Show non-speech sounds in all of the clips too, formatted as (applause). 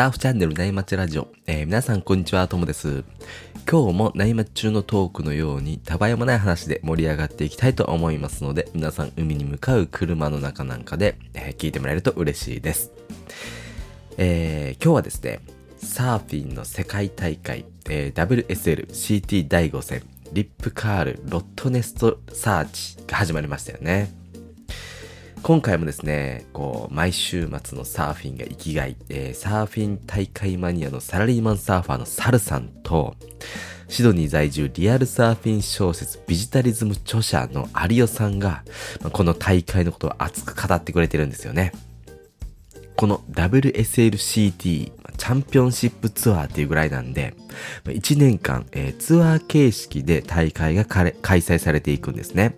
サーフチャンネル内町ラジオ、えー、皆さんこんにちは、ともです。今日も内町中のトークのように、たばやもない話で盛り上がっていきたいと思いますので、皆さん海に向かう車の中なんかで、えー、聞いてもらえると嬉しいです。えー、今日はですね、サーフィンの世界大会、えー、WSLCT 第5戦、リップカールロットネストサーチが始まりましたよね。今回もですね、こう、毎週末のサーフィンが生きがい、えー、サーフィン大会マニアのサラリーマンサーファーのサルさんと、シドニー在住リアルサーフィン小説ビジタリズム著者の有オさんが、この大会のことを熱く語ってくれてるんですよね。この WSLCT チャンピオンシップツアーっていうぐらいなんで、1年間、えー、ツアー形式で大会が開催されていくんですね。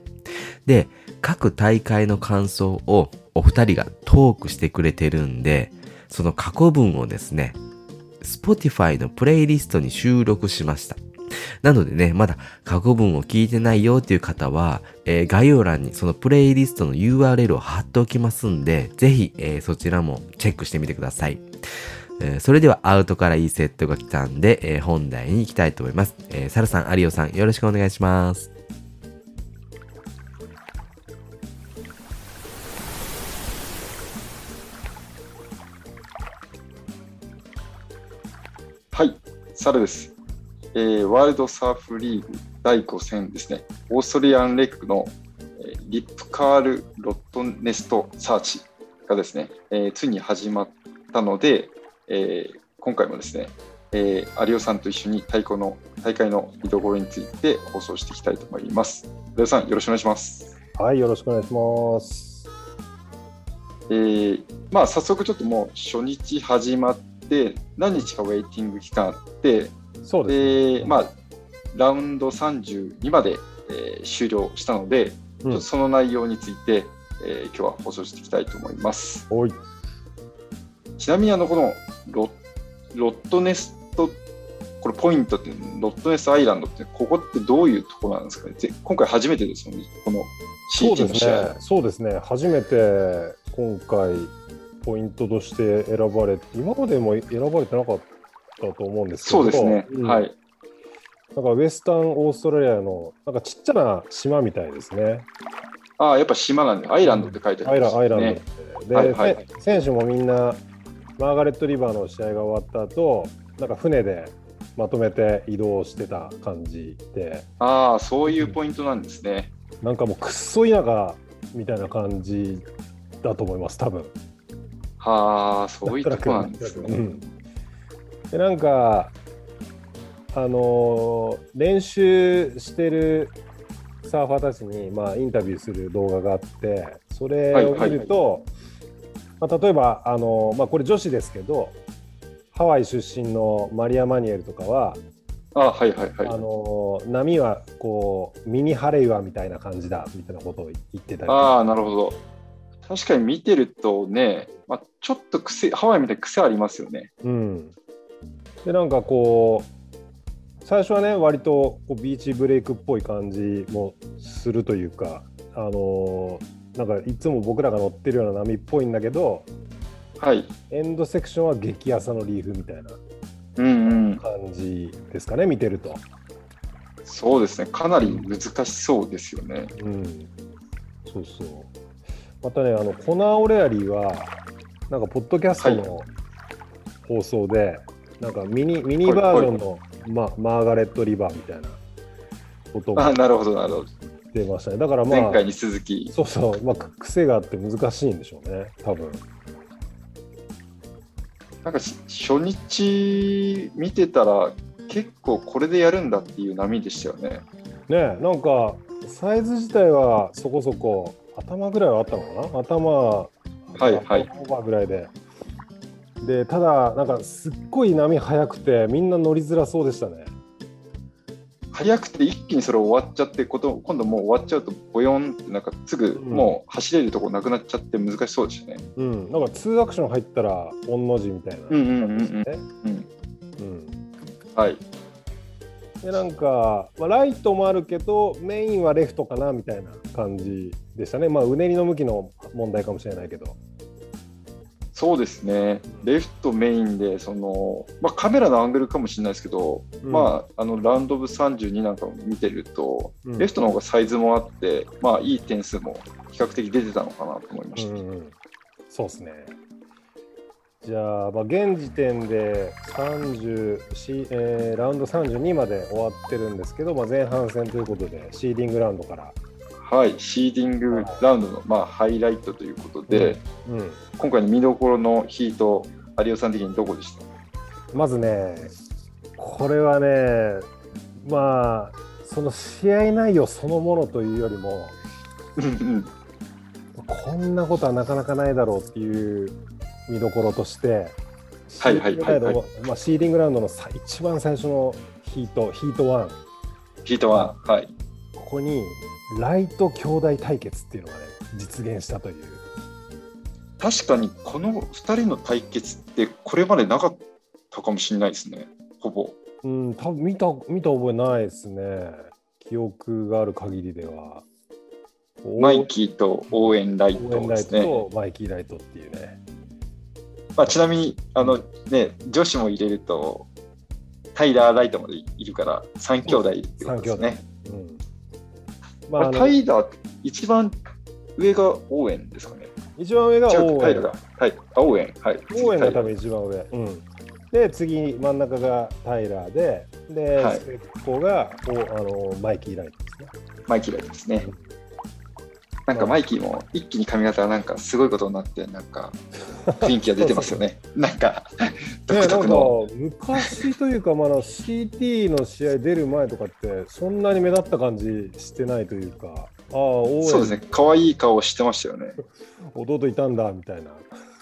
で、各大会の感想をお二人がトークしてくれてるんで、その過去文をですね、Spotify のプレイリストに収録しました。なのでね、まだ過去文を聞いてないよっていう方は、えー、概要欄にそのプレイリストの URL を貼っておきますんで、ぜひ、えー、そちらもチェックしてみてください。えー、それではアウトからいいセットが来たんで、え本題に行きたいと思います。えサルさん、有オさん、よろしくお願いします。はい、サルです、えー。ワールドサーフリーグ第5戦ですね、オーストリアンレッグの、えー、リップカール・ロットネスト・サーチがですね、えー、ついに始まったので、えー、今回もですね、えー、有オさんと一緒に太鼓の大会の見どころについて放送していきたいと思います。有オさん、よろしくお願いします。はい、よろしくお願いします。えー、まあ、早速ちょっともう初日始まって、何日かウェイティング期間あって、そうですね、まあ、ラウンド32まで、えー、終了したので、うん、その内容について、えー、今日は放送していきたいと思います。ちなみにあのこのロロットネストこれポイントってロットネスアイランドってここってどういうところなんですかね？今回初めてですよねこの CT の試合。そうですね。初めて今回ポイントとして選ばれて、今までも選ばれてなかったと思うんですけど、そうですね、うん、はい。なんかウェスタンオーストラリアのなんかちっちゃな島みたいですね。ああ、やっぱ島なんで、アイランドって書いてあるんですね。アイランドで、はいはいはい、選手もみんなマーガレットリバーの試合が終わった後なんか船でまとめて移動してた感じで。ああ、そういうポイントなんですね。なんかもうくっそ田舎みたいな感じだと思います、多分はあ、そういうとこなんですね。うん、でなんか、あのー、練習してるサーファーたちに、まあ、インタビューする動画があって、それを見ると、まあ、例えば、あのー、まあ、これ女子ですけど、ハワイ出身のマリア・マニエルとかは、あはいはいはい。あのー、波はこうミニハレイワみたいな感じだみたいなことを言ってたりああなるほど確かに見てるとね、まあ、ちょっと癖、ハワイみたいな癖ありますよね。うん。で、なんかこう、最初はね、割とこうビーチブレイクっぽい感じもするというか、あのー、なんかいつも僕らが乗ってるような波っぽいんだけど、はい、エンドセクションは激朝のリーフみたいな感じですかね、うんうん、見てると。そうですね、かなり難しそうですよね。うん、そうそう。またね、あのコナー・オレアリーは、なんか、ポッドキャストの放送で、はい、なんかミニ、ミニバージョンの、ま、マーガレット・リバーみたいなことがなるほど、なるほど。出ましたね。だからまあ、前回に続き。そうそう、まあ、癖があって難しいんでしょうね、多分なんか初日見てたら、結構これでやるんだっていう波でしたよね。ねなんかサイズ自体はそこそこ頭ぐらいはあったのかな？頭はいはい。オーバーぐらいで。でただなんかすっごい波速くてみんな乗りづらそうでしたね。速くて一気にそれ終わっちゃってこと今度もう終わっちゃうとボヨンってなんかすぐもう走れるとこなくなっちゃって難しそうでしたね。うん。なんか2アクション入ったら御の字みたいな。うんうんうんうん。うん。はいでなんか、まあ、ライトもあるけどメインはレフトかなみたいな感じでしたね。まあうねりの向きの問題かもしれないけど。そうですね、レフトメインで、そのまあ、カメラのアングルかもしれないですけど、うん。まあ、あのラウンドオブ32なんかを見てると、うん。レフトの方がサイズもあって、まあ、いい点数も比較的出てたのかなと思いました。うんうん、そうですね。じゃあ、まあ、現時点で30、しえーラウンド32まで終わってるんですけど、まあ、前半戦ということで、シーディングラウンドから。はい、シーディングラウンドの、まあ、ハイライトということで、うん、今回の見どころのヒート、有吉さん的にどこでした？まずね、これはね、まあ、その試合内容そのものというよりも、うん。こんなことはなかなかないだろうっていう見どころとして、はいはいはいはいシーディングラウンドのまあ、シーディングラウンドのさ一番最初のヒート、ヒート1、ヒートは、はい、ここにライト兄弟対決っていうのがね、実現したという。確かにこの2人の対決って、これまでなかったかもしれないですね、ほぼ。うん、多分見た見た覚えないですね。記憶がある限りでは。マイキーとオーエン・ライトトですね。とマイキーライトっていうね。まあ、ちなみにあの、ね、女子も入れると、タイラー・ライトまでいるから、3兄弟ってことですね。うん。まあ、あタのイラー、一番上がオーエンですかね。一番上がオーエン。タイラーが。はい、あオーエン。はい。オーエンが多分一番上。うん。で、次、真ん中がタイラーで、で、はい末っ子がおあのマイキーライトですね。マイキーライトですね。なんかマイキーも一気に髪型がなんかすごいことになって、なんか雰囲気が出てますよね。(laughs) なんか独特の。昔というか、まだ CT の試合出る前とかって、そんなに目立った感じしてないというか、ああ、そうですね、可愛い顔してましたよね。(laughs) 弟いたんだみたいな。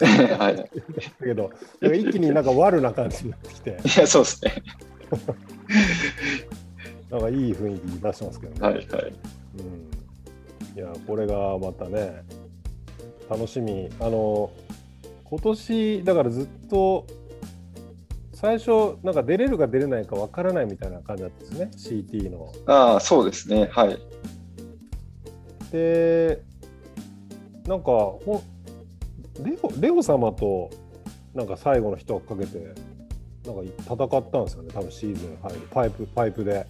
(laughs) はい。だけど、一気になんか悪な感じになってきて、いや、そうですね。なんかいい雰囲気出してますけどね。はいはい。うん、いや、これがまたね、楽しみ。あの、今年、だからずっと、最初、なんか出れるか出れないかわからないみたいな感じだったんですね、CT の。ああ、そうですね。はい。で、なんかほんレオ、レオ様と、なんか最後の一枠かけて、なんか戦ったんですよね、多分シーズン入る、パイプ、パイプで。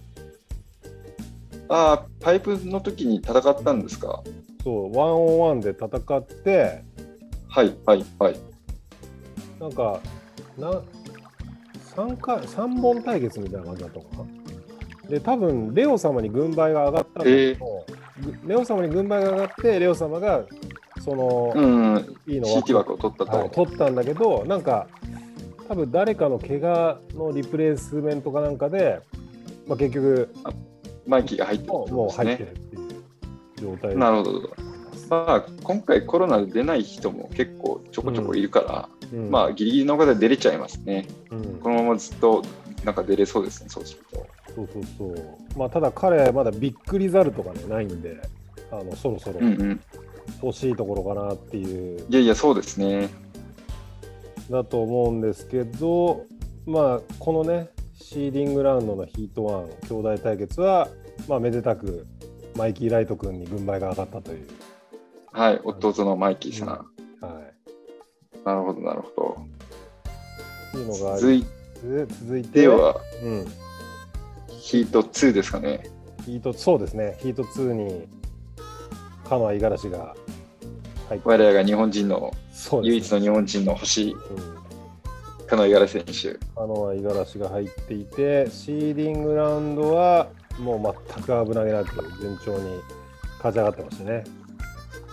ああ、パイプの時に戦ったんですか？そう、ワンオンワンで戦って、はいはいはい。なんか、な3回、三本対決みたいな感じだったのかな？で、多分レオ様に軍配が上がったんだけど、ぐレオ様に軍配が上がって、レオ様が、その、うん、いいの CT 枠を取ったと。はい、取ったんだけど、なんか、多分誰かの怪我のリプレイスメントかなんかで、まあ、結局、マイキーが入ってるもうもう入ってね。るっていう状態でなるほど。まあ、今回コロナで出ない人も結構ちょこちょこいるから、うんまあ、ギリギリの方で出れちゃいますね。うんこのままずっとなんか出れそうですね、そうすると。そうそうそう。まあ、ただ彼、まだビッグリザルトが、ね、ないんで、あのそろそろうんうん。欲しいところかなっていう、いやいや、そうですね。だと思うんですけど、まあ、このね、シーディングラウンドのヒート1、兄弟対決は、まあ、めでたく、マイキー・ライト君に軍配が上がったという。はい、弟のマイキーさん。はなるほど、なるほい。っていうのが続いり続いて。ては、うん、ヒート2ですかね。ヒート、そうですね、ヒート2に、カノア・五十嵐が入って、我らが日本人の、ね。唯一の日本人の星、うん。カノ五十嵐選手。カノア・五十嵐が入っていて、シーディングラウンドはもう全く危なげなく順調に勝ち上がってましたね。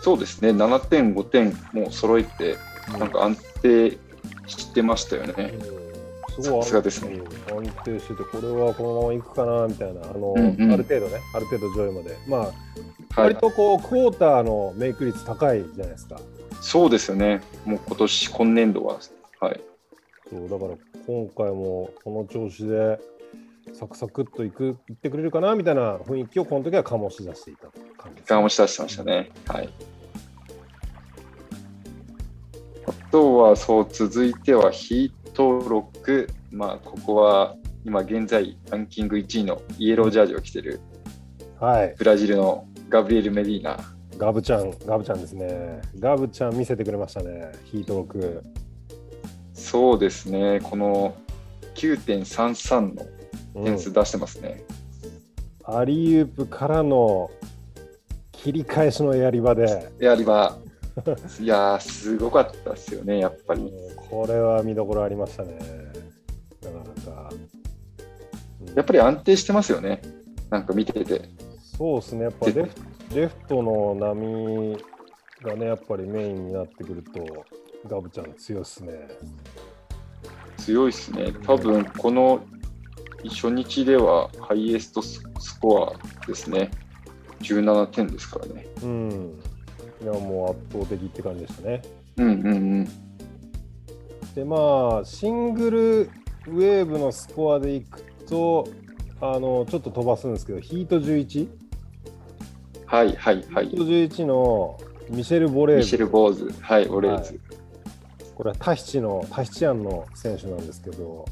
そうですね、7点、5点もう揃えて、なんか安定してましたよね。うん。すごい。さすがですね。うん。安定してて、これはこのままいくかなみたいな、あのうんうん。ある程度ね、ある程度上位まで。まあ、はい。割、とこう、クォーターのメイク率高いじゃないですか。そうですよね、もう今年、今年度は、はい、そうだから今回もこの調子でサクサクっといくいってくれるかなみたいな雰囲気をこの時は醸し出していた感じです、我慢し出してましたね。はい。あとは、そう、続いてはヒート6。まあ、ここは今現在ランキング1位のイエロージャージを着てるはい、ブラジルのガブリエル・メディーナ。ガブちゃん、ガブちゃんですね。ガブちゃん見せてくれましたね、ヒート6。そうですね、この9.33のうん点数出してますね。アリウープからの切り返しのやり場で、やりは、いやー、すごかったですよね、やっぱり。これは見どころありましたね。なかなか。うんやっぱり安定してますよね、なんか見てて。そうですね、やっぱレフレフトの波がね、やっぱりメインになってくると、ガブちゃん強いっすね。強いですね。多分この初日ではハイエストススコアですね。17点ですからね。うん。いや、もう圧倒的って感じでしたね。うんうんうん。で、まあ、シングルウェーブのスコアでいくと、あの、ちょっと飛ばすんですけど、ヒート11、はいはいはいヒー。ト11のミシェル・ボレーブ。ミシェル・ボーズ、はい、オレーズ。これはタヒチの、タヒチアンの選手なんですけど、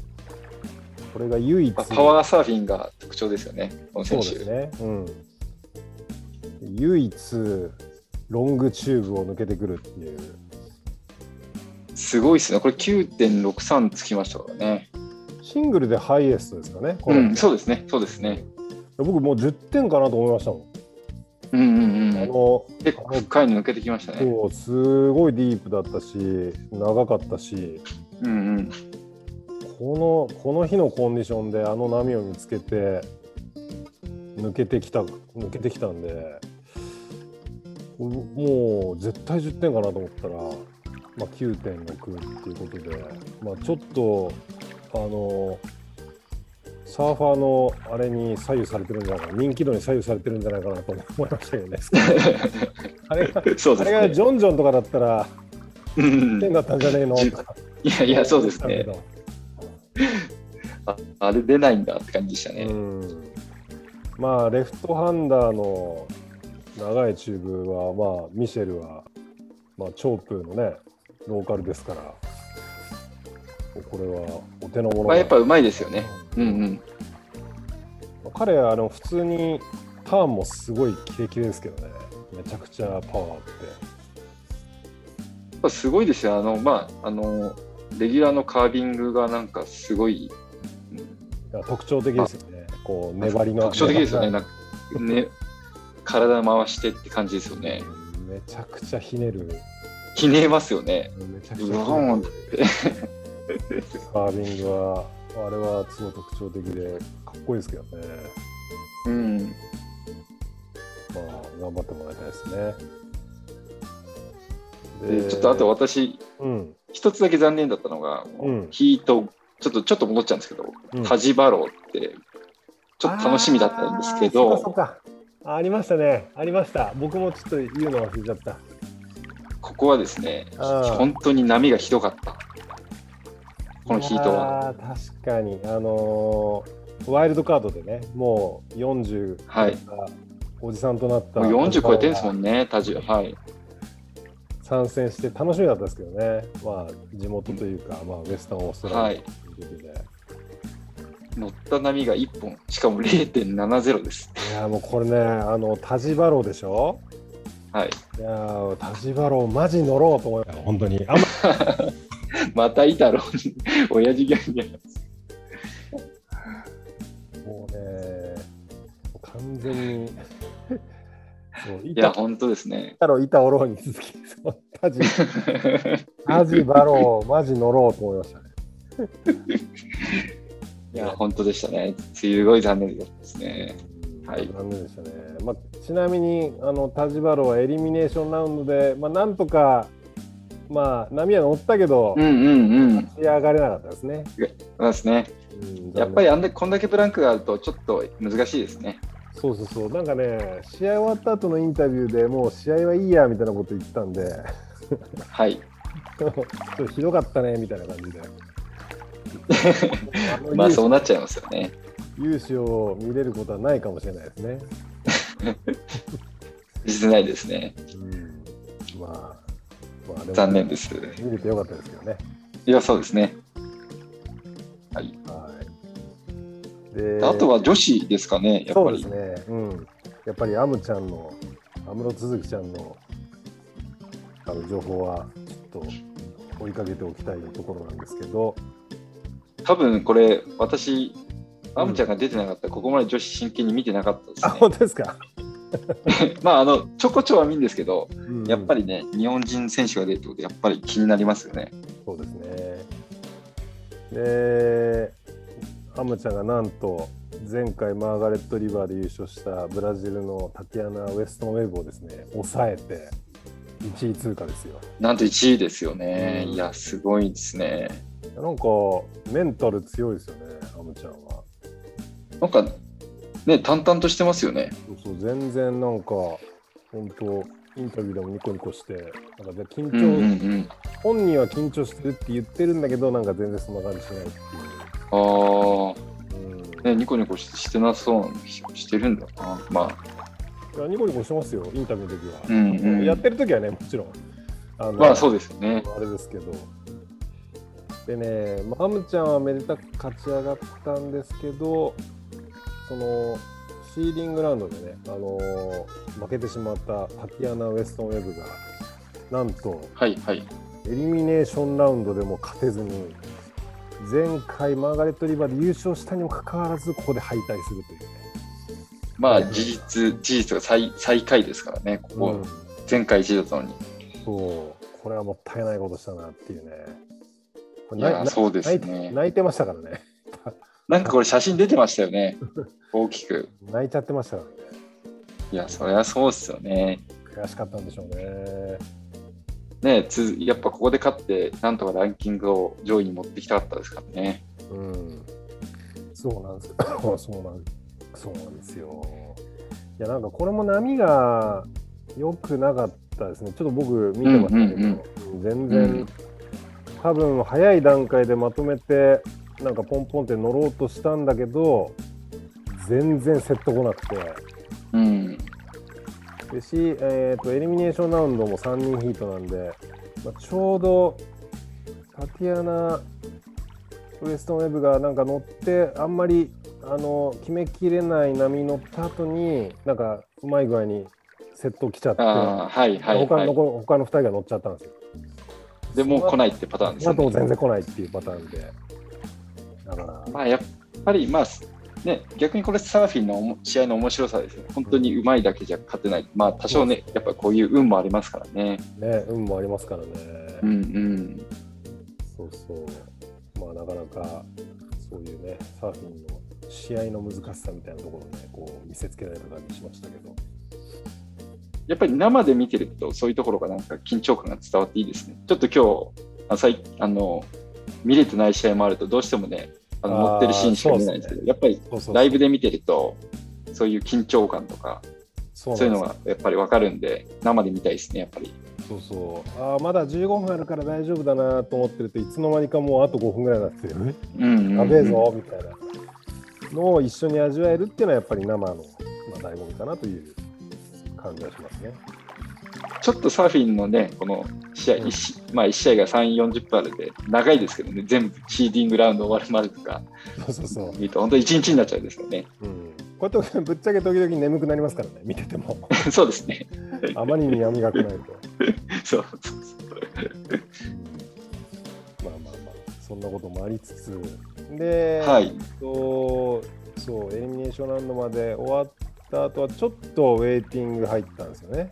これが唯一、まあパワーサーフィンが特徴ですよね、このそ選手。うですね。うん。唯一、ロングチューブを抜けてくるっていう。すごいですね。これ9.63つきましたからね。シングルでハイエストですかね。これうん、そうですね、そうですね。僕もう10点かなと思いましたもん。うんうんうん。あの、結構深いの抜けてきましたね。すごいディープだったし、長かったし、うんうん。このこの日のコンディションであの波を見つけて抜けてきた抜けてきたんでもう絶対10点かなと思ったら、まあ、9.6っていうことで、まあ、ちょっとあのサーファーのあれに左右されてるんじゃないかな人気度に左右されてるんじゃないかなと思いましたけどね。(laughs) あれがそうですあれがジね。ョンジョンとかだったらうん。点だったんじゃねえの？じとか。いやいや、そうですね (laughs) ああれ出ないんだって感じでしたね。うんまあレフトハンダーの長いチューブはまあミシェルは、まあ、チョープーのねローカルですからこれはお手の物まあ、やっぱうまいですよね。うんうん。彼はあの普通にターンもすごいキレキレですけどねめちゃくちゃパワーあってやっぱすごいですよ。あの、まあ、あの、レギュラーのカービングがなんかすごい、特徴的ですよねこう粘りの特徴的ですよね。粘なんかね体回してって感じですよね。りめちゃくちゃひねるひねますよね。めちゃくちゃひうわーんっねてる。カービングはあれはすごい特徴的でかっこいいですけどねうん。まあ頑張ってもらいたいですねでちょっとあと私、うん一つだけ残念だったのが、うん。ヒート、ちょっとちょっと戻っちゃうんですけど、うん。タジバローって、ちょっと楽しみだったんですけど、かあありましたね。ありました。僕もちょっと言うの忘れちゃった。ここはですね、本当に波がひどかった。このヒートは。あ確かに。あのーワイルドカードでねもう40はい。おじさんとなった。もう40超えてるんですもんね、タジ。はい。参戦して楽しみだったんですけどね。まあ地元というか、まあ、ウエスタンオーストラリアということで、乗った波が1本、しかも0.70です。いやもうこれねあのタジバローでしょ？はい。いやータジバローマジ乗ろうと思いました本当に。(laughs) あんままたいたろ、親父ギャグや。もうね完全にいいや、た本当ですね。ろいたおろうに続きジ (laughs) タジバローマジ乗ろうと思いましたねいや、本当でしたね。すごい残念ですね。はい残念でしたね。まあ、ちなみにあのタジバロはエリミネーションラウンドで、まあ、なんとか、まあ、波は乗ったけど、うんうんうん。仕上がれなかったですね。そうですね。うんやっぱり残あんだこんだけブランクがあると、ちょっと難しいですね。念そうそうそう、なんかね、試合終わった後のインタビューでもう試合はいいやみたいなこと言ってたんで、はい。(laughs) ちょっとひどかったねみたいな感じで。(laughs) まあ、そうなっちゃいますよね。勇姿を見れることはないかもしれないですね。(laughs) 実ないですね。うん、まあ、まあ、残念です。見れてよかったですけどね。いや、そうですね。はい。はい。であとは女子ですかね、やっぱり。そうですね、うん。やっぱりアムちゃんの、安室都築ちゃんのあの情報はちょっと追いかけておきたいところなんですけど、多分これ、私、アムちゃんが出てなかったら、ここまで女子真剣に見てなかったですあ、ね。本当ですか、(laughs) まあ、あの、ちょこちょは見るんですけど、うんやっぱりね、日本人選手が出るってことで、やっぱり気になりますよね。そうですね。で、アムちゃんがなんと、前回マーガレット・リバーで優勝したブラジルのタティアナ・ウエストンウェブをですね、抑えて、1位通過ですよ。なんと1位ですよね。うんいや、すごいですね。なんか、メンタル強いですよね、アムちゃんは。なんか、ね、淡々としてますよね。そうそう全然なんか、本当インタビューでもニコニコして、なんか緊張、うんうんうん。本人は緊張してるって言ってるんだけど、なんか全然そんな感じしないってああ、いう。うんね、ニコニコししてなそうししてるんだな。まあ、いやニコニコしてますよ、インタビューの時は。うんうんやってる時はね、もちろん。あのまあそうですよね。あれですけど。でね、まあアムちゃんはめでたく勝ち上がったんですけど、そのシーリングラウンドでね、あのー負けてしまったタティアナ・ウエストンウェブが、なんとはいはい。エリミネーションラウンドでも勝てずに、前回マーガレット・リバーで優勝したにもかかわらず、ここで敗退するというね。まあ事実、事実が最最下位ですからね、ここ、うん前回1位だったのに。そう、これはもったいないことしたなっていうね。いやそうですね泣いてましたからね。(laughs) なんかこれ写真出てましたよね、大きく。(laughs) 泣いちゃってましたからね。いや、そりゃそうですよね。悔しかったんでしょうね。ねつやっぱここで勝って、なんとかランキングを上位に持ってきたかったですからね。うん。そうなんですよ。(laughs) そうなんそうなんですよ。いや、なんかこれも波が良くなかったですね。ちょっと僕見てましたけど、全然、うん多分早い段階でまとめて、なんかポンポンって乗ろうとしたんだけど、全然セット来なくて。うん。でし、えーと、エリミネーションラウンドも3人ヒートなんで、まあ、ちょうどタティアナ・ウエストンウェブがなんか乗って、あんまりあの決めきれない波に乗った後に、なんかうまい具合にセット来ちゃって、ああ、はいはい他のはい。他の2人が乗っちゃったんですよ。でもう来ないってパターンですその後もよね。全然来ないっていうパターンで。だから、まあやっぱり、まあ、ね、逆にこれサーフィンの試合の面白さですね。本当にうまいだけじゃ勝てない。まあ多少ね、やっぱこういう運もありますからね。ね、運もありますからね。うんうん。そうそう。まあなかなかそういうね、サーフィンの試合の難しさみたいなところをね、こう見せつけられた感じしましたけど。やっぱり生で見てると、そういうところがなんか緊張感が伝わっていいですね。ちょっと今日、あ最あの見れてない試合もあると、どうしてもね、あの乗ってるシーンしか見ないんですけど、そうやっぱりライブで見てると、そういう緊張感とか、そういうのがやっぱり分かるんで、生で見たいですね、やっぱり。そうそう。ああ、まだ15分あるから大丈夫だなと思ってるといつの間にかもうあと5分ぐらいになってて、えうんうんうんやべえぞみたいなのを一緒に味わえるっていうのはやっぱり生の、まあ、醍醐味かなという感じがしますね。ちょっとサーフィンのね、この試合、うん一試まあ、1試合が3、40分あるんで、長いですけどね、全部シーディングラウンド終わるまでとかそうそうそう。見ると、本当1日になっちゃうんですよね。うん、こうやってぶっちゃけ時々眠くなりますからね、見てても。(laughs) そうですね。(laughs) あまりに闇が来ないと。(laughs) そうそうまあまあまあ、そんなこともありつつ、で、はい。とそう、エリミネーションラウンドまで終わった後は、ちょっとウェイティング入ったんですよね。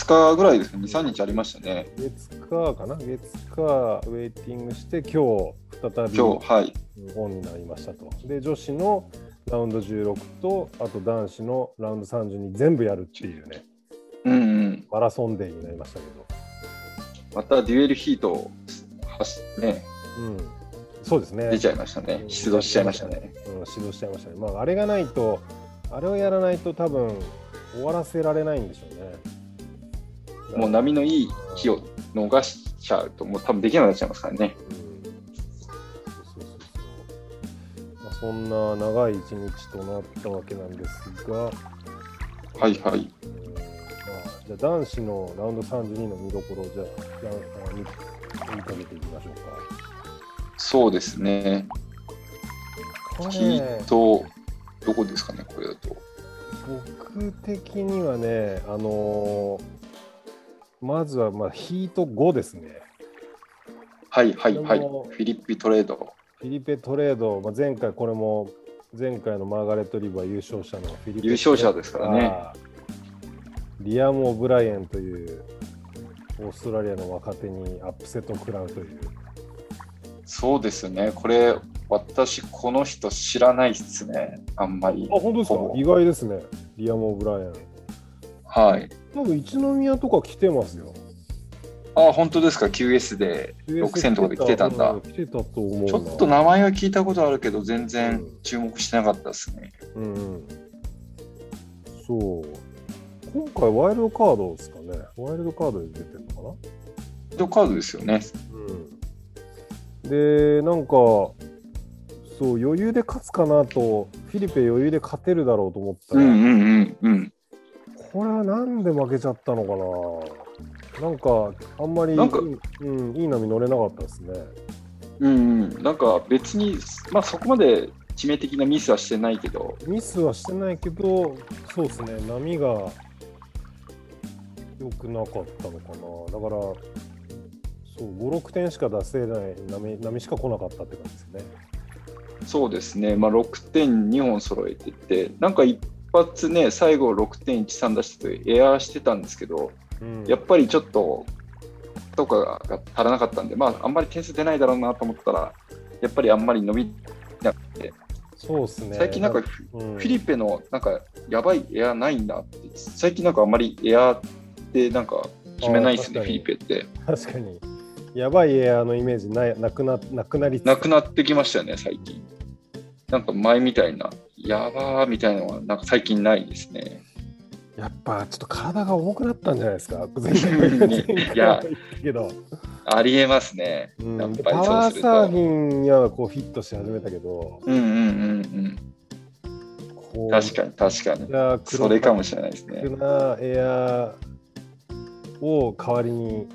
2日ぐらいですか、2、3日ありましたね。月火かな？月火ウェイティングして、今日再び今日、はい。オンになりましたと。で、女子のラウンド16と、あと男子のラウンド32全部やるっていうね、うんうん。マラソンデーになりましたけど。またデュエルヒートを走ね、うん、そうですね。出ちゃいましたね。出動しちゃいましたね。うん、指導しちゃいましたね。まあ、あれがないと、あれをやらないと多分終わらせられないんでしょうね。もう波のいい日を逃しちゃうと、もう多分できなくなっちゃいますからね。うんそうそうそうそう。まあ、そんな長い一日となったわけなんですが、はいはい。うんまあ、じゃあ男子のラウンド32の見どころをじゃあ見見てみていきましょうか。そうですね。これヒート、どこですかね、これだと。僕的にはね、あのーまずはまあヒート5ですね。はいはいはい。フィリッピ・トレード。フィリペ・トレード、まあ、前回これも前回のマーガレット・リバー優勝者のフィリペ優勝者ですからね。リアム・オブライエンというオーストラリアの若手にアップセットを食らうという。そうですね。これ、私、この人知らないですね。あんまり。あ、本当ですか？意外ですね。リアム・オブライエン。はい。多分一宮とか来てますよ。あ、本当ですか？QS で US 6000とかで来てたんだう。来てたと思うな。ちょっと名前は聞いたことあるけど、全う然ん注目してなかったですね。うんうん。そう。今回ワイルドカードですかね。ワイルドカードで出てるのかな？ドカードですよね。うん、で、なんか、そう、余裕で勝つかなと、フィリペ余裕で勝てるだろうと思ったら、うんうんうんうん。これはなんで負けちゃったのかな。なんか、あんまりなんかうん、いい波乗れなかったですね。うんうん。なんか別に、まあそこまで致命的なミスはしてないけど、ミスはしてないけど、そうですね、波が良くなかったのかな。だから、そう、5、6点しか出せない波波しか来なかったって感じですね。そうですね。まあ6点2本揃えてて、なんか一発ね、最後6点13出しててエアーしてたんですけど、うん、やっぱりちょっと、とかが足らなかったんで、まああんまり点数出ないだろうなと思ったら、やっぱりあんまり伸びなくて、そうですね。最近なんかフィリペのなんかやばいエアないんだって、最近なんかあんまりエアってなんか決めないですね、フィリペって。確かに。やばいエアーのイメージないなくななくなりなくなってきましたよね、最近。なんか前みたいな、やばーみたいなのはなんか最近ないですね。やっぱちょっと体が重くなったんじゃないですか？いやけど、ありえますね。うんやっぱりでパワーサーフと。ィンにはこうフィットし始めたけど、うんうんうんこうん。確かに確かに。それかもしれないですね。なエアーを代わりに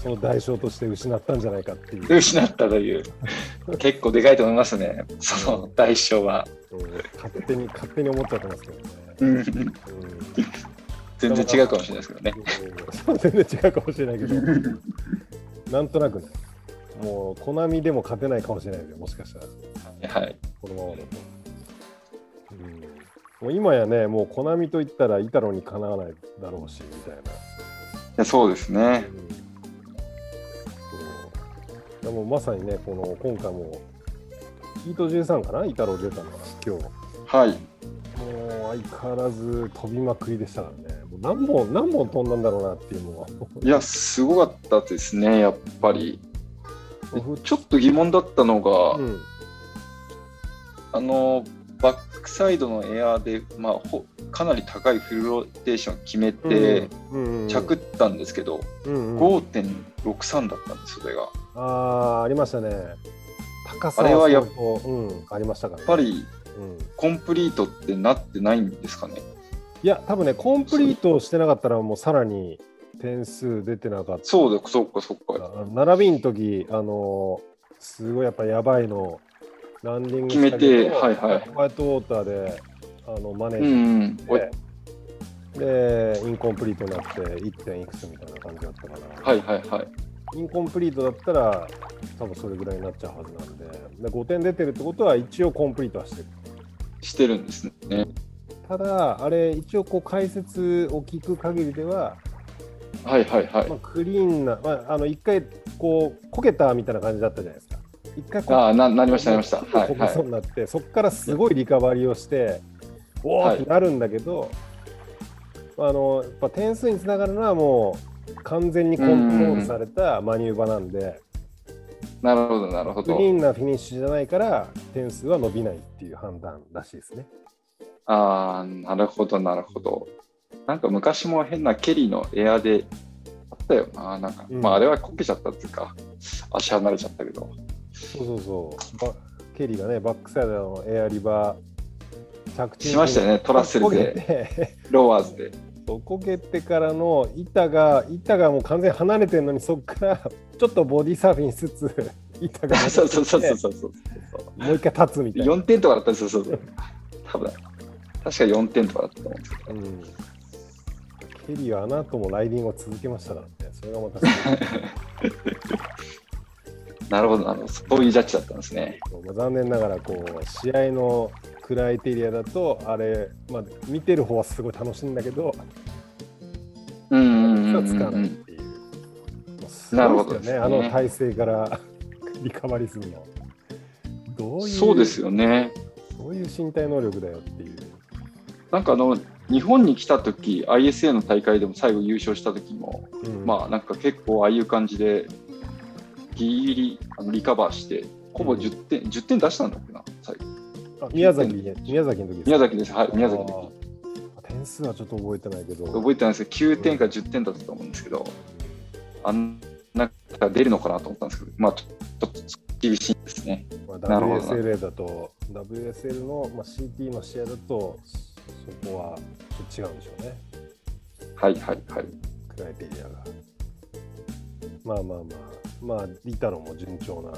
その代償として失ったんじゃないかっていう、失ったという、結構でかいと思いますね、その代償は。うん勝手に勝手に思っちゃってますけどね。うんうん全然違うかもしれないですけどね。全然違うかもしれないけど、なんとなくね、もう、コナミでも勝てないかもしれないですよ、もしかしたら、はい。このままだと。うん、もう今やね、もうコナミといったら、イタロにかなわないだろうし、みたいな。いやそうですね。うんでもまさにね、この今回も、ヒート13かな、イタロ出たのは、今日。はい。もう相変わらず飛びまくりでしたからね。もう何本、何本飛んだんだろうなっていうのは。いや、すごかったですね、やっぱり。でちょっと疑問だったのが、うんあの、バックサイドのエアーで、まあ、ほかなり高いフルローテーション決めて、着ったんですけど、うんうん5.63だったんです、それが。やっああ、ありましたね。高さあれはやっ相当うん、ありましたから、ね。ぱりうん、コンプリートってなってないんですかね？いや、多分ね、コンプリートしてなかったら、もうさらに点数出てなかった。そうだ、そっかそっか。あ並びの時、あのーすごいやっぱやばいの、ランディング決めてはいはいホワイトウォーターであのマネうんージうん。で、で、インコンプリートになって1点いくつみたいな感じだったから、はいはいはい。インコンプリートだったら、多分それぐらいになっちゃうはずなんで、で5点出てるってことは、一応コンプリートはしてる。してるんですね。ただ、あれ、一応こう解説を聞く限りでは、はいはいはいまあ、。クリーンな、まあ、あの一回こうこけたみたいな感じだったじゃないですか。一回こああ、ななりました、なりました。こはいはけそうになって、そこからすごいリカバリーをして、おはいーってなるんだけど、あのやっぱ点数につながるのはもう完全にコントロールされたマニューバなんで、い。なるほど、なるほど。クリーンなフィニッシュじゃないから点数は伸びないっていう判断らしいですね。ああ、なるほど、なるほど。なんか昔も変なケリーのエアであったよな。なんか、うんまああれはこけちゃったっていうか、足離れちゃったけど。そうそうそう。バケリーがね、バックサイドのエアリバー着地しましたよねトラッセルでロワーズで。そうこけてからの板が板がもう完全に離れてるのにそこから (laughs) ちょっとボディサーフィンしつつ (laughs) 板がそうそうそうそうそうそう。もう一回立つみたいな、4点とかだったんですよ、そうそう。多分確か4点とかだったと思うんですけど。うん、ケリーはあの後もライディングを続けましたからねそれがまたなるほど、なるほど。そういうジャッジだったんですね。残念ながらこう試合のクライテリアだとあれ、まあ、見てる方はすごい楽しいんだけど、うんうんうんつかうん。ないっていう。すごいなるほどですよね、あの体勢からリカバリーするの。どういうそうですよね。そういう身体能力だよっていう。なんかあの、日本に来た時 ISA の大会でも最後優勝した時も、うんまあなんか結構ああいう感じで、ギリギリあのリカバーして、ほぼ10点、10点出したんだっけな、最後。あ宮崎宮崎の時ですか？宮崎です。はい、宮崎の時。点数はちょっと覚えてないけど。覚えてないですけど、9点か10点だったと思うんですけど、あんな出るのかなと思ったんですけど、まあちょっと厳しいですね。まあ、なるほど WSLA だと、WSL の、まあ、CT の試合だと、そこはちょっと違うんでしょうね、はいはいはい。クライテリアが。まあまあまあ、まあ、リタロも順調な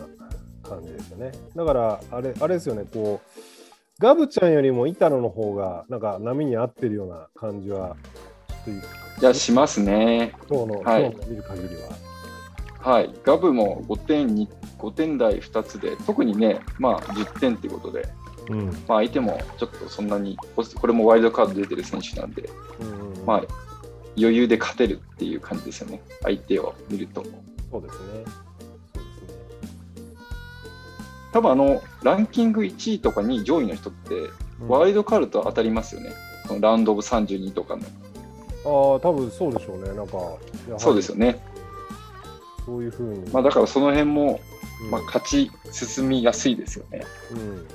感じですよね。だから、あれ、あれですよね、こう、ガブちゃんよりもイタロの方が、なんか波に合ってるような感じは、ちょっとじゃあしますね。今日の、はい今日の見る限りは。はい。ガブも5点に5点台2つで、特にね、まあ10点っていうことで、うん。まあ相手もちょっとそんなに、ここれもワイルドカード出てる選手なんで、うんまあ余裕で勝てるっていう感じですよね。相手を見ると。そうですね。多分あの、ランキング1位とかに上位の人って、うんワイルドカードと当たりますよね。このラウンドオブ32とかの。ああ、多分そうでしょうね。なんか、そうですよね。そういうふうに。まあだからその辺も、うんまあ、勝ち進みやすいですよね。うん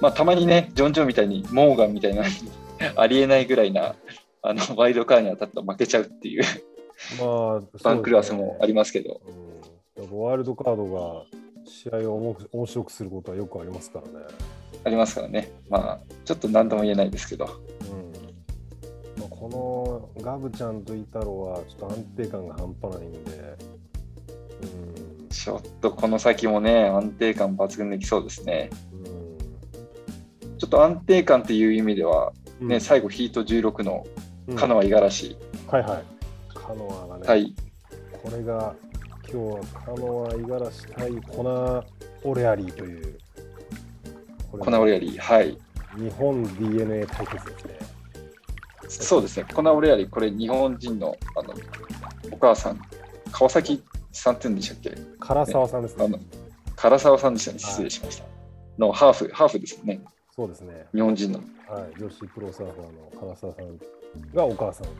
まあ、たまにね、ジョン・ジョンみたいに、モーガンみたいな、(laughs) ありえないぐらいな、あのワイルドカードに当たったら負けちゃうっていうまあ、バンクラスもありますけど、うん、ワイルドカードが試合を面面白くすることはよくありますからね。ありますからね、まあ、ちょっと何とも言えないですけど、うん。まあ、このガブちゃんとイタロはちょっと安定感が半端ないんで、ちょっとこの先もね、安定感抜群できそうですね。うん。ちょっと安定感っていう意味では、うん。ね、最後、ヒート16のうん。カノア・五十嵐。はいはい。カノアがね、対、これが今日はカノア、五十嵐対コナ・オレアリーという、コナ・オレアリー、はい、日本 DNA 対決ですね。そうですね、コナ・オレアリー、これ、日本人のあのお母さん、川崎さんって言うんでしたっけ？唐沢さんですね。あの唐沢さんでしたね、はい失礼しました。のハーフ、ハーフですよね、そうですね。日本人の。はい、女子プロサーファーの唐沢さんがお母さんという、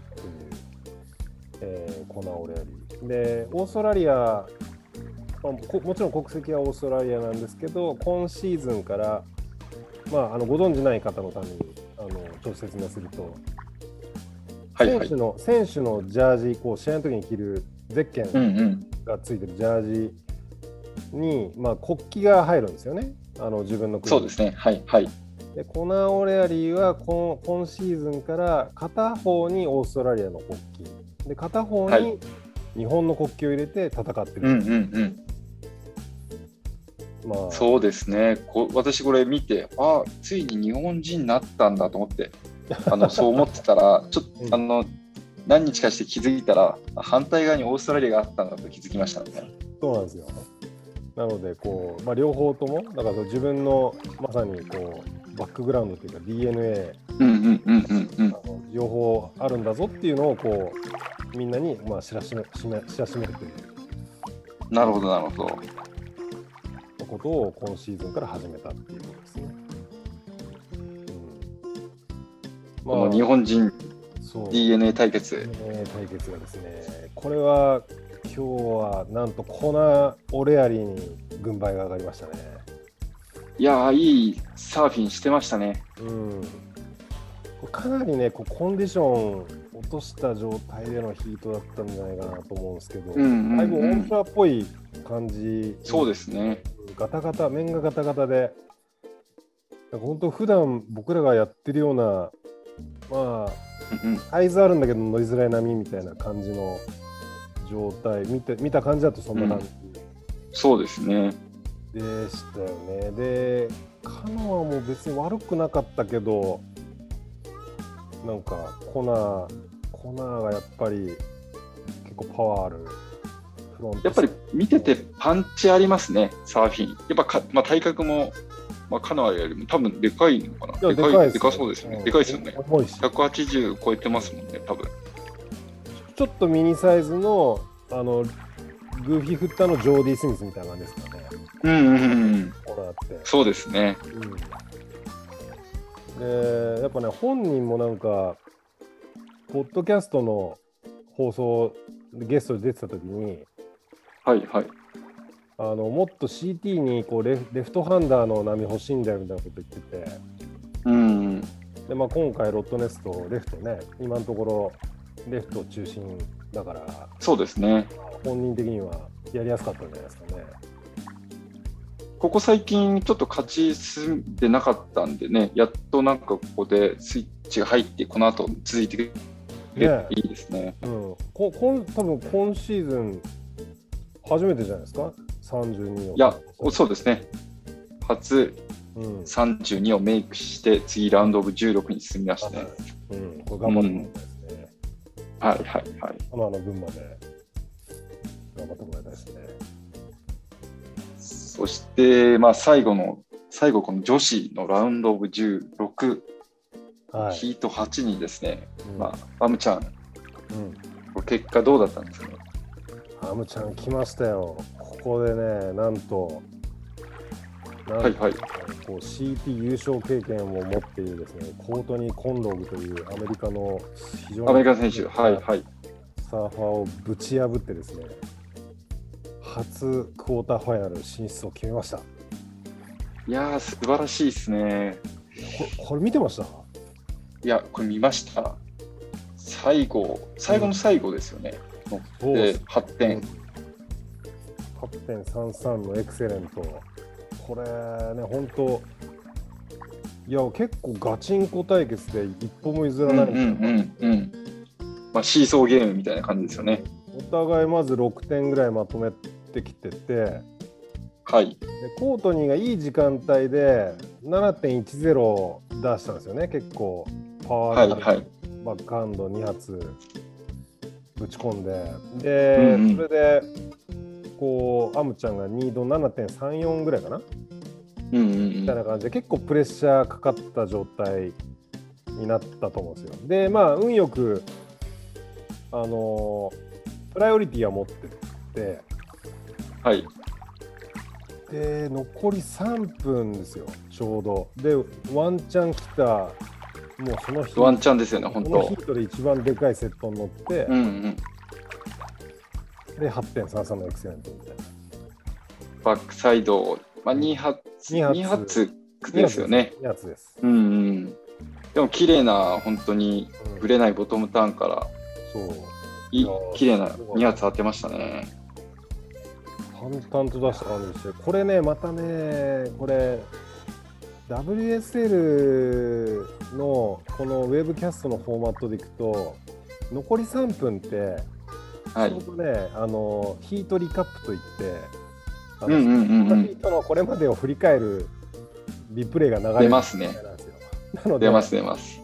えーコナー・オレアリー。で、オーストラリア、もちろん国籍はオーストラリアなんですけど、今シーズンから、まあ、あのご存じない方のためにあのちょっと説明すると、はいはい選手。の選手のジャージ、こう試合の時に着るゼッケうんンうん。がついてるジャージに、まあ、国旗が入るんですよね、あの自分の国そうですね、はいはい。でコナー・オレアリーは今今シーズンから片方にオーストラリアの国旗で片方はいに日本の国旗を入れて戦ってる、うんうんうん。まあそうですね。こ私これ見て、あついに日本人になったんだと思って、あの (laughs) そう思ってたら、ちょっうんとあの何日かして気づいたら、反対側にオーストラリアがあったんだと気づきましたね。そうなんですよなのでこう、まあ、両方ともだから自分のまさにこうバックグラウンドというか DNA うんうんうんうんうん。あの両方あるんだぞっていうのをこうみんなにまあ知らしめしめ知らしめるというなるほどなるほど。ことを今シーズンから始めたっていうことですね。うんこの日本人 DNA 対決。えー対決がですね、これは今日はなんとコナ・オレアリーに軍配が上がりましたね。いやー、いいサーフィンしてましたね。うん、かなりねこうコンディション落とした状態でのヒートだったんじゃないかなと思うんですけど、うんうんうん。だいぶオンフラっぽい感じ、そうですね。ガタガタ、面がガタガタで、なんか本当、普段僕らがやってるような、まあ、うんうん。サイズあるんだけど乗りづらい波みたいな感じの状態、見て見た感じだとそんな感じ。そうですね。でしたよね。で、カノアも別に悪くなかったけど、なんかコナー、コナーがやっぱり結構パワーあるフロントやっぱり見ててパンチありますね、サーフィン。やっぱか、まあ、体格も、まあ、カノアよりも多分でかいのかな。でかいでかいでかそうですよね。んでかいですよね。重いし、180超えてますもんね、多分。ちょっとミニサイズの、あの、グーフィーフッターのジョーディ・スミスみたいな感じですかね。うんうんうん。って。そうですね。うん、で、やっぱね、本人もなんか、ポッドキャストの放送でゲストで出てた時に、はいはい。あのもっと CT にこうレフレフトハンダーの波欲しいんだよみたいなこと言ってて、うん。でまあ、今回、ロットネスト、レフトね、今のところ、レフト中心だから、そうですね。本人的にはやりやすかったんじゃないですかね。ここ最近ちょっと勝ち進んでなかったんでね、やっとなんかここでスイッチが入って、この後続いてくれいいですね。うん、ここん多分今シーズン初めてじゃないですか、32を。いや、そうですね。初うん、32をメイクして、次ラウンドオブ16に進みましたね。うん、これ頑張ってもらいたいですね。はいはいはい。あのあの分まで頑張ってもらいたいですね。そして、まあ、最後の、最後この女子のラウンドオブ16、はい。ヒート8にですね、うんまあ、アムちゃん、うんこれ結果どうだったんですかね？アムちゃん来ましたよ。ここでね、なんと、なんとはいはいこう CT 優勝経験を持っているですね、コートニー・コンログというアメリカの非常にアメリカ選手、はいはい。サーファーをぶち破ってですね、初クォーターファイナル進出を決めました。こいやー、素晴らしいですね。これ見てました？いや、これ見ました。最後、最後の最後ですよね。そうで、8点。8.33のエクセレント。これね、本当いや、結構ガチンコ対決で一歩も譲うんらうんない、うんうん。まあ、シーソーゲームみたいな感じですよね。お互いまず6点ぐらいまとめてきてて、はい。でコートニーがいい時間帯で7.10出したんですよね、結構パワーがあるはいはい。バックハンド2発ぶち込んで、で、うんうん。それで、こう、アムちゃんが2度7.34ぐらいかな、うんうんうん。みたいな感じで、結構プレッシャーかかった状態になったと思うんですよ。で、まあ、運よく、あのプライオリティは持ってて、はい。で、残り3分ですよ、ちょうど。で、ワンチャン来た、もうその日、ワンチャンですよね、本当このヒ。ートで一番でかいセットに乗って、うんうん。で、8.33のエクセレントみたいな。バックサイド、まあ、2発、二発2発ですよね。2発です。うんうん。でも、綺麗な、本当にうんぶれないボトムターンから、そう。いいいやー綺麗なすごい2発当てましたね。淡々と出した感じでして、これね、またね、これ、WSL のこのウェブキャストのフォーマットでいくと、残り3分って、はいちょう。どね、あのヒートリカップといって、あのヒートのこれまでを振り返るリプレイが流れる出ますねなんですよ。なので、出ます出ます。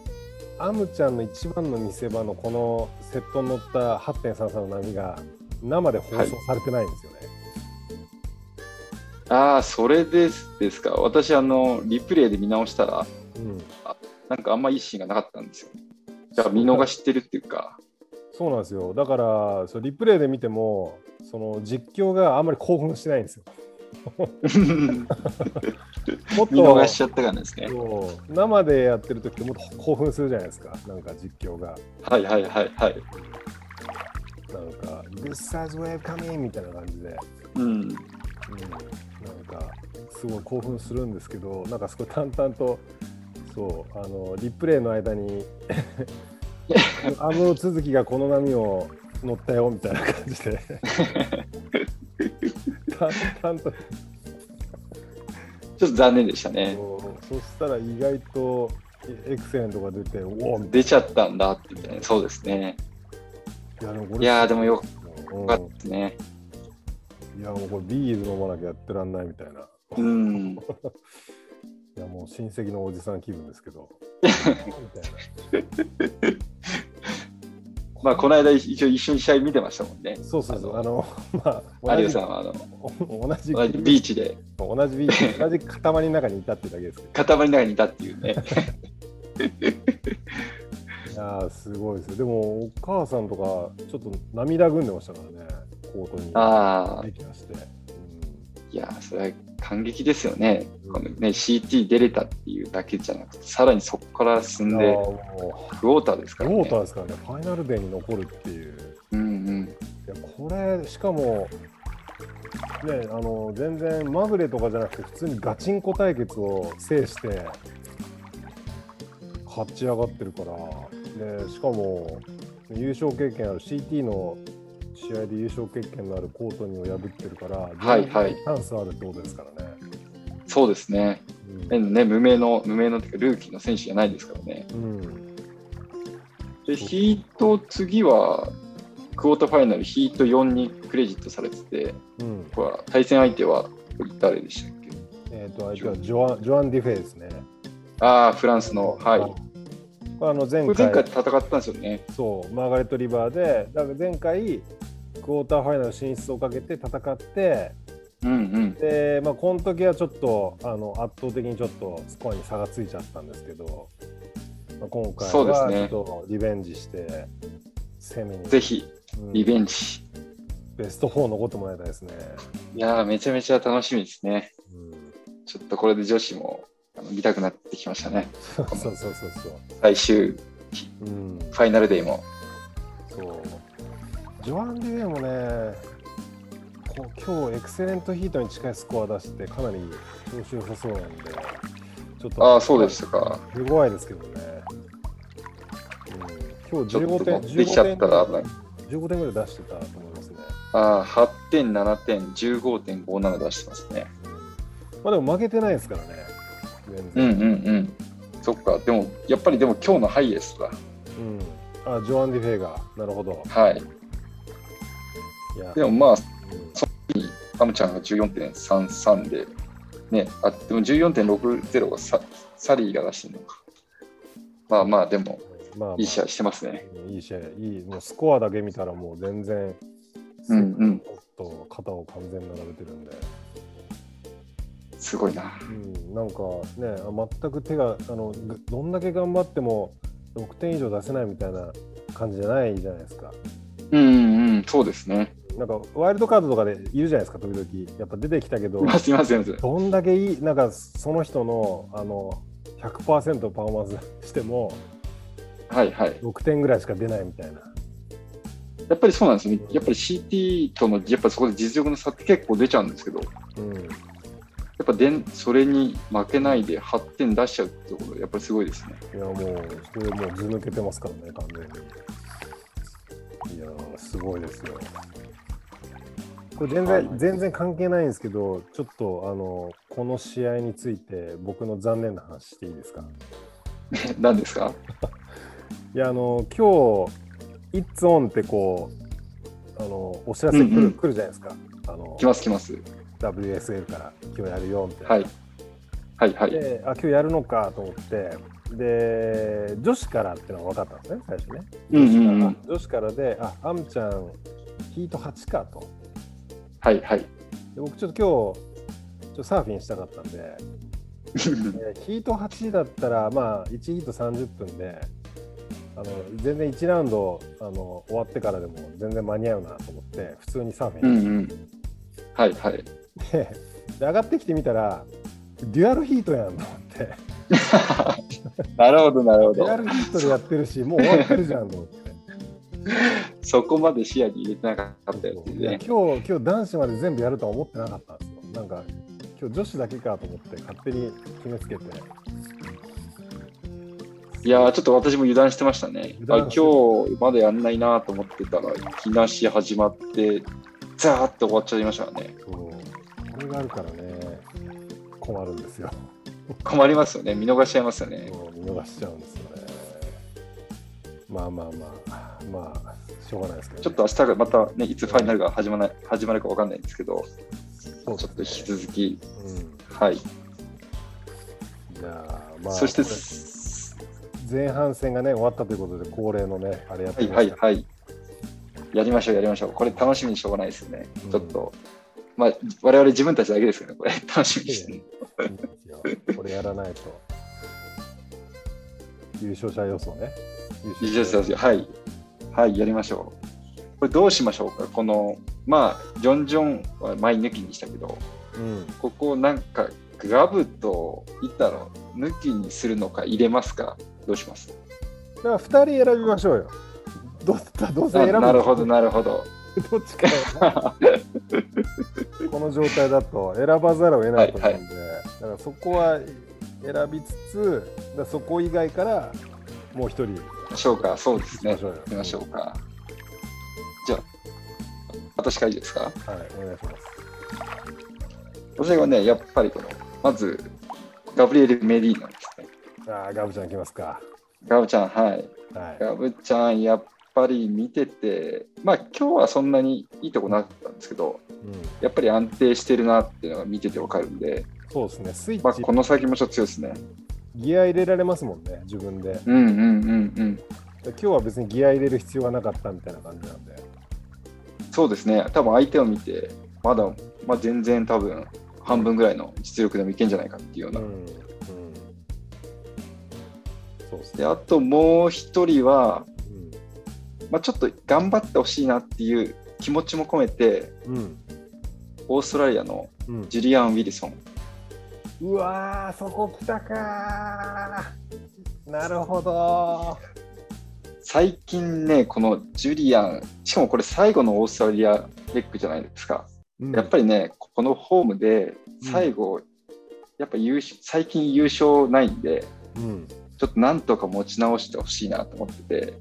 アムちゃんの一番の見せ場のこのセットに乗った8.33の波が生で放送されてないんですよね。ああ、それですですか。私、あの、リプレイで見直したら、うん、なんかあんまいいシーンがなかったんですよ。じゃあ見逃してるっていうか、そうなんですよ。だからそうリプレイで見てもその実況があんまり興奮してないんですよ。(laughs) もっと見逃しちゃったからですね。生でやってる時ってもっと興奮するじゃないですか。なんか実況が。はいはいはいはい。なんか、size wave coming! みたいな感じで。うん。うん、なんかすごい興奮するんですけどなんかすごい淡々とそうあのリプレイの間にアムロ続きがこの波を乗ったよみたいな感じで淡々とちょっと残念でしたね。そしたら意外とエクセレントが出ておお出ちゃったんだってみたいな。そうですね。ないやでもよかったですね。いやもうこれビール飲まなきゃやってらんないみたいなうん。(laughs) いやもう親戚のおじさん気分ですけど (laughs) まあ、この間一応一緒に試合見てましたもんね。そうそうそう、あの、(laughs) まあ、有吉さんはあの同じ同じビーチで。同じビーチ、同じ塊の中にいたってだけです塊の中にいたっていうね。いやすごいですよ。でも、お母さんとか、ちょっと涙ぐんでましたからね、コートに。まして。いやそれは感激ですよね。うん、このね CT 出れたっていうだけじゃなくて、さらにそこから進んで、クォーターですからね。クォーターですからね、ファイナルデーに残るっていう。うんうん、いやこれ、しかも、ね、あの全然まぐれとかじゃなくて、普通にガチンコ対決を制して、勝ち上がってるから、でしかも優勝経験ある CT の試合で優勝経験のあるコートニーを破ってるから、はいはい、チャンスあるってことですからね。そうですね。うん、ね無名の、無名のルーキーの選手じゃないですからね。うん、で、ヒート次は、クォーターファイナルヒート4にクレジットされてて、うん、こ対戦相手は誰でしたっけ？えっ、と、相手はジョアン・ジョアンディフェイですね。ああ、フランスの、はい。あの前回前回戦ったんですよね。そう、マーガレット・リバーで、だから前回、クォーターファイナル進出をかけて戦って、うんうん、で、まあ、この時はちょっとあの圧倒的にちょっとスコアに差がついちゃったんですけど、まあ、今回はちょっとリベンジして攻めに、ぜひリベンジ、うん、ベスト4残ってもらいたいですね。いやめちゃめちゃ楽しみですね、うん、ちょっとこれで女子も見たくなってきましたね。そうそうそうそう最終、うん、ファイナルデーも。そうジョアン・デュエもね、今日エクセレントヒートに近いスコア出して、かなり調子良さそうなんで、ちょっと、ああ、そうでしたか。手強いですけどね。うん、今日15点、15点ちゃったら危ない。15点ぐらい出してたと思いますね。ああ、8点、7点、15.57出してますね。まあでも負けてないですからね。うんうんうん。そっか、でも、やっぱりでも今日のハイエストだ。うん。あ、ジョアン・ディフェイが、なるほど。はい。でもまあ、うん、その時にアムちゃんが14.33で、ね、あでも14.60がササリーが出してるのか。まあまあ、でも、まあまあ、いい試合してますね。いい試合、いい、もうスコアだけ見たらもう全然、うんうん。と肩を完全に並べてるんで。すごいな。うん、なんかね、全く手があの、どんだけ頑張っても6点以上出せないみたいな感じじゃないじゃないですか。うんうん、そうですね。なんかワイルドカードとかでいるじゃないですか、時々。やっぱ出てきたけど、すみませんどんだけいい、なんかその人のあの100%パフォーマンスしても、はいはい、6点ぐらいしか出ないみたいな。やっぱりそうなんですよね。やっぱり CT との、やっぱそこで実力の差って結構出ちゃうんですけど、うん、やっぱでそれに負けないで8点出しちゃうってところ、やっぱりすごいですね。いや、もう、それもうず抜けてますからね、完全に。いやすごいですよ。これ全然、はい、全然関係ないんですけど、ちょっとあのこの試合について僕の残念な話していいですか？(laughs) 何ですか？(laughs) いやあの今日「It's On」ってこうあのお知らせ来るうんうん、来るじゃないですか。あの来ます来ます。WSL から今日やるよみたいな。はいはいはい、であ今日やるのかと思ってで女子からってのは分かったんですね最初ね。女子から,、うん女子からであアムちゃんヒート8かと。はいはい。で僕ちょっと今日ちょっとサーフィンしたかったんで、(laughs) ヒート8だったら、まあ、1ヒート30分で、あの全然1ラウンドあの終わってからでも全然間に合うなと思って、普通にサーフィンうんうん、はいはい。でで、上がってきてみたら、デュアルヒートやんと思って。(laughs) なるほどなるほど。デュアルヒートでやってるし、もう終わってるじゃんと思って。(laughs) そこまで視野に入れてなかったよね。今日、今日男子まで全部やるとは思ってなかったんですよ。なんか、今日女子だけかと思って勝手に決めつけて。いやちょっと私も油断してましたね。あ今日まだやんないなと思ってたら、日なし始まって、ザーって終わっちゃいましたね。そう。これがあるからね、困るんですよ。困りますよね。見逃しちゃいますよね。見逃しちゃうんですよね。まあまあまあ、まあ、しょうがないですけど、ね、ちょっと明日がまたね、いつファイナルが始まら始まるかわかんないんですけど、そう、ね、ちょっと引き続き、うん、はい。じゃあ、まあ、そして、前半戦がね、終わったということで、恒例のね、あれやってはいはいはい。やりましょう、やりましょう。これ楽しみにしょうがないですよね。うんちょっと、まあ、我々自分たちだけですよね、これ。楽しみにして、これやらないと。優勝者予想ね。いいですよはい。はい、やりましょう。これどうしましょうか？この、まあ、ジョン・ジョンは前抜きにしたけど、うん。ここなんか、ガブとイタロ抜きにするのか入れますか？どうします？だから2人選びましょうよ。どどうせあ選ぶなるほど、なるほど。どっちかこの状態だと選ばざるを得ないと思うんで、だからそこは選びつつ、だそこ以外からもう一人ましょうか、そうですね。行きましょうか。じゃあ、私からいいですか？はい、お願いします。私はね、やっぱりこの、まず、ガブリエル・メディーナですね。ああ、ガブちゃんいきますか。ガブちゃん、はい。はい。ガブちゃん、やっぱり見てて、まあ今日はそんなにいいとこなかったんですけど、うん、やっぱり安定してるなっていうのが見ててわかるんで、そうですね、スイまあッチ、この先もちょっと強いですね。ギア入れられますもんね、自分で。うんうんうんうん。で今日は別にギア入れる必要がなかったみたいな感じなんで。そうですね、多分相手を見て、まだ、まあ、全然多分半分ぐらいの実力でもいけんじゃないかっていうような。うん。うん。そうですで、ね。あともう一人は、うんまあ、ちょっと頑張ってほしいなっていう気持ちも込めて、うん。オーストラリアのうん、ジュリアン・ウィルソン。うわー、そこ来たかー。なるほど最近ね、このジュリアン、しかもこれ最後のオーストラリアレックじゃないですか。ー。やっぱりね、このホームで最後、やっぱ優勝最近優勝ないんで、り、うん。ちょっとなんとか持ち直してほしいなと思ってて、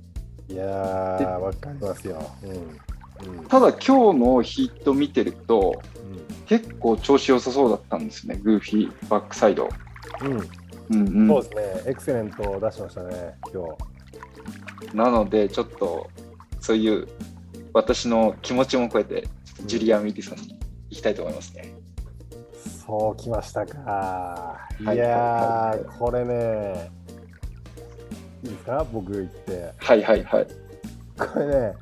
いやー、わかりますよ。うん。うん。ただ今日のヒット見てると、うん結構調子良さそうだったんですよね、グーフィー、バックサイド。うん、うんうんそうですね、エクセレントを出してましたね、今日。なので、ちょっとそういう私の気持ちも超えて、ジュリアン・ウィルソンに行きたいと思いますね。そうきましたか。はいいやはいー、これね、いいですか、僕言って。はいはいはい。これね、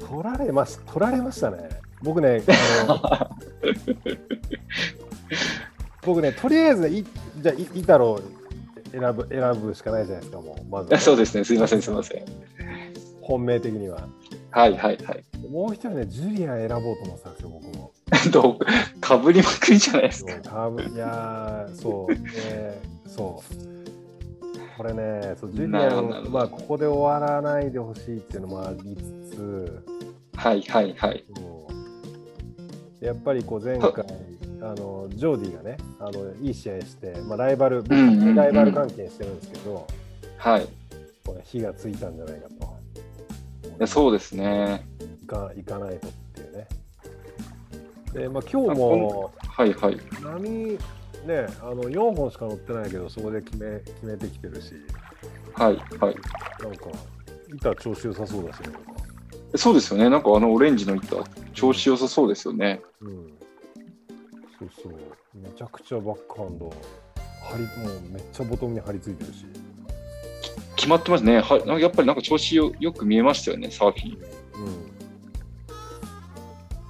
取られまし取られましたね。僕ね、あの (laughs) (laughs) 僕ね、とりあえずい、じゃあ、いイタロ選ぶ選ぶしかないじゃないですか、もう、まずは。そうですね、すいません、すいません。本命的には。はいはいはい。もう一人ね、ジュリアン選ぼうと思ってたんですよ、僕も。(laughs) どうかぶりまくりじゃないですそか。う多分いやーそう、ね、そう。これね、そうジュリアン、まあ、ここで終わらないでほしいっていうのもありつつ、はいはいはい。そうやっぱりこう前回、あのジョーディがね、あのいい試合して、まあ、ライバル、んうんうんライバル関係にしてるんですけど、はい。いこれ火がついたんじゃないかと。やそうですね。いかいかないとっていうね。で、まあ、今日もはいはい。波、ね、あの4本しか乗ってないけど、そこで決め決めてきてるし、はいはい。なんか、板調子良さそうだしね。そうですよね。なんかあのオレンジの板、調子良さそうですよね。うん。そうそう。めちゃくちゃバックハンド、張りもうめっちゃボトムに張り付いてるし。決まってますね。はい。なんかやっぱりなんか調子よよく見えましたよね、サーフィン。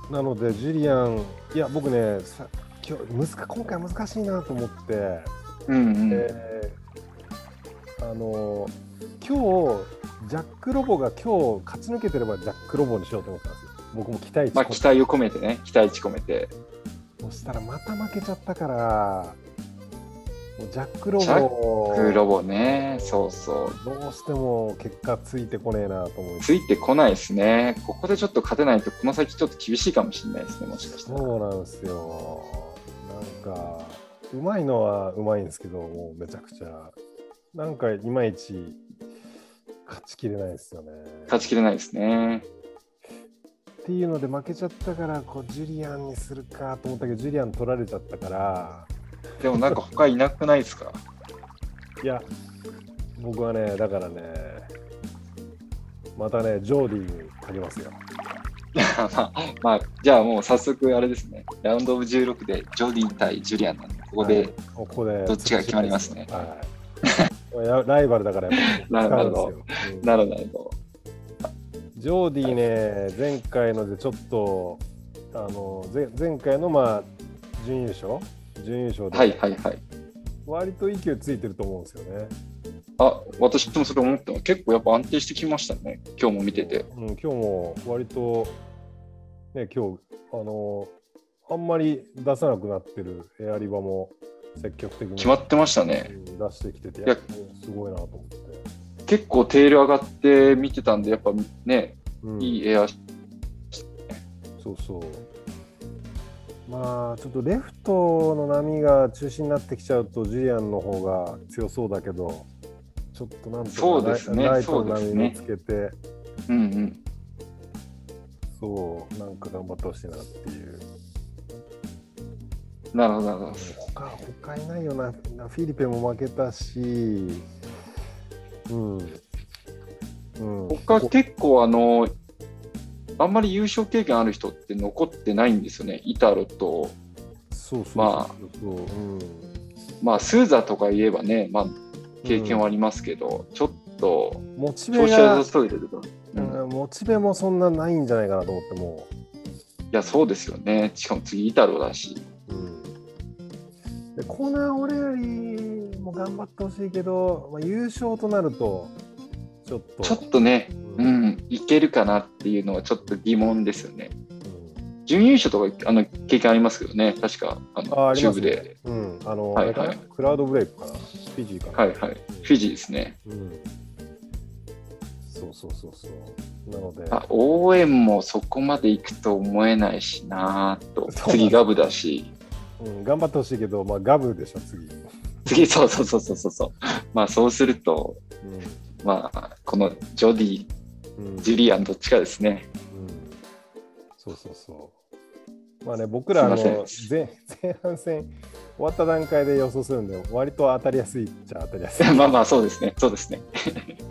うん。なので、ジュリアン、いや、僕ね、さ今日難か今回難しいなと思って、うんうん。えーあの今日ジャック・ロボが今日勝ち抜けてればジャック・ロボにしようと思ったんですよ。僕も期待値まあ期待を込めてね、期待値込めて。そしたらまた負けちゃったから、もうジャック・ロジャボクロボね、そうそう。どうしても結果ついてこねえなと思いついてこないですね。ここでちょっと勝てないと、この先ちょっと厳しいかもしれないですね、もしかしたら。そうなんですよ。なんか、うまいのはうまいんですけど、もうめちゃくちゃ。なんかいまいち勝ちきれないですよね。勝ちきれないですね。っていうので負けちゃったからこうジュリアンにするかと思ったけどジュリアン取られちゃったから。でもなんか他いなくないですか？いや僕はねだからねまたねジョーディにかけますよ。まあ、まあ、じゃあもう早速あれですね。ラウンドオブ16でジョディ対ジュリアンなんで、ここで、はい。ここでどっちが決まりますね。はい、ライバルだからやっぱ使うんですよ、うんなるほどなるほど。ジジョーディーね、前回のでちょっと、あの前前回のまあ準優勝？準優勝で、はいはいはい。割と勢いついてると思うんですよね。あ、私もそれ思ったの。結構やっぱ安定してきましたね。今日も見てて。うん、今日も割と、ね、今日、あのあんまり出さなくなってるエアリバも積極的に決まってましたね。うん出してきてて、いやすごいなと思って。結構テール上がって見てたんで、やっぱね、うんいいエア、そうそう。まあ、ちょっとレフトの波が中心になってきちゃうと、ジュリアンの方が強そうだけど、ちょっとなんとかそうですねライトの波見つけて、うんうん。そう、なんか頑張ってほしいなっていう。なるほど、なるほど。他他いないよな、フィリペも負けたし、うん。うん、他結構あの、あんまり優勝経験ある人って残ってないんですよね。イタロと、そうそうまあそう、うん、まあ、スーザーとか言えばね、まあ、経験はありますけど、ちょっとモチベがうん、モチベもそんなないんじゃないかなと思ってもいや、そうですよね。しかも次、イタロだし。でコーナー俺よりも頑張ってほしいけど、まあ、優勝となるとちょっとちょっとね、ううんん、いけるかなっていうのはちょっと疑問ですよね。うん準優勝とかあの経験ありますけどね、確かあのあチューブで。うん、あの、はいはいクラウドブレイクかな？フィジーかな？はいはい。フィジーですね。うん、そうそうそうそうなのであ応援もそこまで行くと思えないしなぁと。次ガブだし。うん、頑張ってほしいけど、まあ、ガブでしょ次、次、そうそうそうそうそうそう。まあそうすると、うまあ、このジョディ、んうんジュリアンどっちかですね。うんそうそうそう。まあね、僕らの前前半戦終わった段階で予想するんで、割と当たりやすいっちゃ当たりやすい。(laughs) まあまあそうですね。そうですね。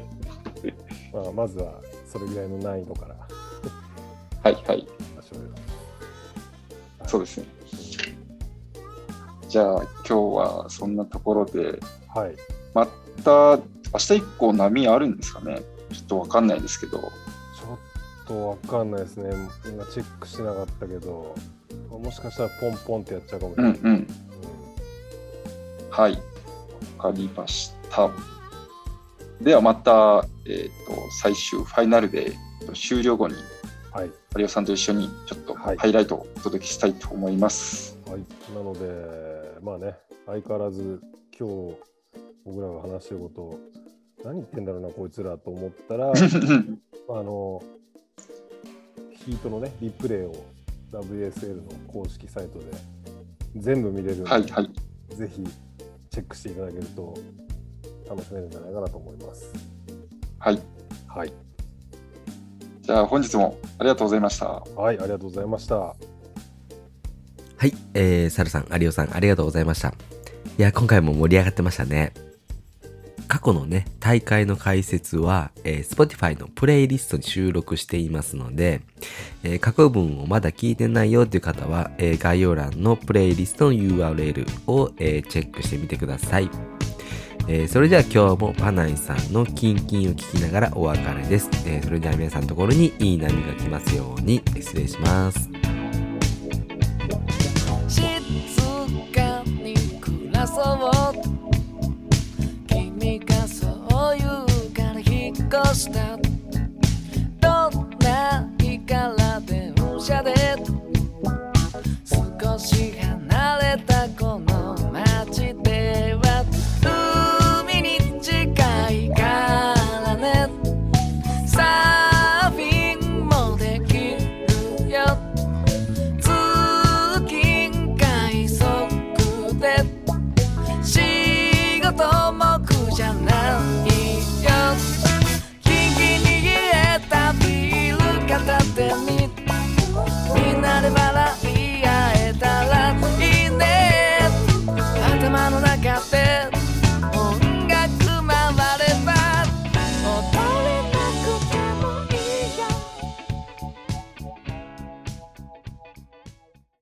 (laughs) まあ、まずはそれぐらいの難易度からはいはい。そうですね。じゃあ今日はそんなところで、はい。また明日以降波あるんですかね？ちょっとわかんないですけど。ちょっとわかんないですね。今チェックしてなかったけど、もしかしたらポンポンってやっちゃうかもしれない。うんうん。はい。わかりました。ではまた、えっ、と、最終ファイナルで終了後に、はい。有吉さんと一緒にちょっとはいハイライトをお届けしたいと思います。はい。なので、まあね、相変わらず今日僕らが話してること、何言ってんだろうな、こいつらと思ったら、(laughs) あの、ヒートのね、リプレイを WSL の公式サイトで全部見れるので、はいはい。ぜひチェックしていただけると楽しめるんじゃないかなと思います。はい。はい。じゃあ本日もありがとうございました。はい、ありがとうございました。はい、えー、サルさん、有オさん、ありがとうございました。いや、今回も盛り上がってましたね。過去のね、大会の解説は、えー Spotify のプレイリストに収録していますので、えー過去文をまだ聞いてないよっていう方は、えー概要欄のプレイリストの URL を、えーチェックしてみてください。えーそれでは今日もパナイさんのキンキンを聞きながらお別れです。えーそれでは皆さんのところにいい波が来ますように失礼します。そう。君がそう。言う。から引っ越したどんないから電車で少し離れたこの街では。